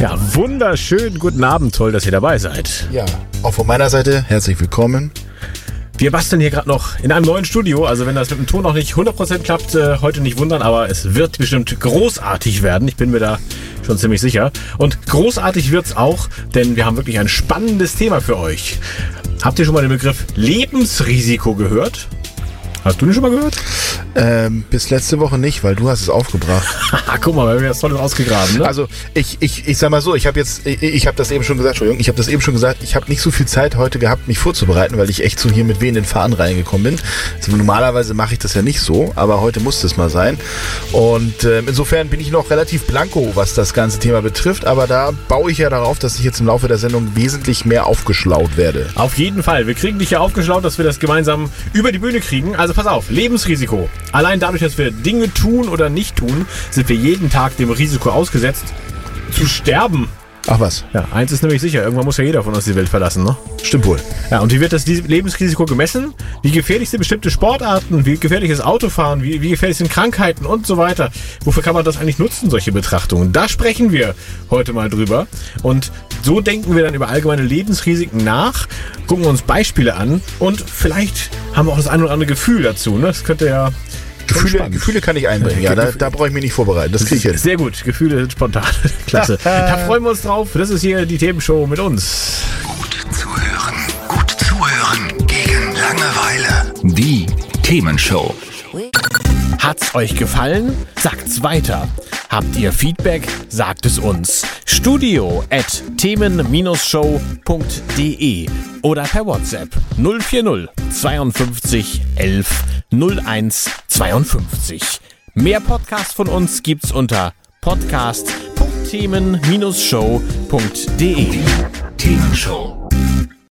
Ja, wunderschön guten Abend. Toll, dass ihr dabei seid. Ja, auch von meiner Seite herzlich willkommen. Wir basteln hier gerade noch in einem neuen Studio. Also wenn das mit dem Ton noch nicht 100% klappt, äh, heute nicht wundern, aber es wird bestimmt großartig werden. Ich bin mir da schon ziemlich sicher. Und großartig wird's auch, denn wir haben wirklich ein spannendes Thema für euch. Habt ihr schon mal den Begriff Lebensrisiko gehört? Hast du den schon mal gehört? Ähm, bis letzte Woche nicht, weil du hast es aufgebracht. Haha, guck mal, wir haben das tolles ausgegraben, ne? Also ich, ich, ich sag mal so, ich habe jetzt, ich, ich habe das eben schon gesagt, Entschuldigung, ich habe das eben schon gesagt, ich habe nicht so viel Zeit heute gehabt, mich vorzubereiten, weil ich echt so hier mit weh in den Faden reingekommen bin. Also normalerweise mache ich das ja nicht so, aber heute musste es mal sein. Und ähm, insofern bin ich noch relativ blanko, was das ganze Thema betrifft, aber da baue ich ja darauf, dass ich jetzt im Laufe der Sendung wesentlich mehr aufgeschlaut werde. Auf jeden Fall. Wir kriegen dich ja aufgeschlaut, dass wir das gemeinsam über die Bühne kriegen. Also pass auf, Lebensrisiko. Allein dadurch, dass wir Dinge tun oder nicht tun, sind wir jeden Tag dem Risiko ausgesetzt, zu sterben. Ach was, Ja, eins ist nämlich sicher, irgendwann muss ja jeder von uns die Welt verlassen, ne? stimmt wohl. Ja, und wie wird das Lebensrisiko gemessen? Wie gefährlich sind bestimmte Sportarten? Wie gefährlich ist Autofahren? Wie, wie gefährlich sind Krankheiten und so weiter? Wofür kann man das eigentlich nutzen, solche Betrachtungen? Da sprechen wir heute mal drüber. Und so denken wir dann über allgemeine Lebensrisiken nach, gucken uns Beispiele an und vielleicht haben wir auch das ein oder andere Gefühl dazu. Ne? Das könnte ja Gefühle. Gefühle kann ich einbringen, ja, da, da brauche ich mich nicht vorbereiten, das kriege ich hin. Sehr gut, Gefühle sind spontan. Klasse. Da freuen wir uns drauf. Das ist hier die Themenshow mit uns. Gut zu hören. Gut zuhören. Gegen Langeweile. Die Themenshow. Hat's euch gefallen? Sagt's weiter. Habt ihr Feedback? Sagt es uns. Studio at themen-show.de oder per WhatsApp 040 52 11 01 52. Mehr Podcasts von uns gibt's unter podcast.themen-show.de. Themenshow.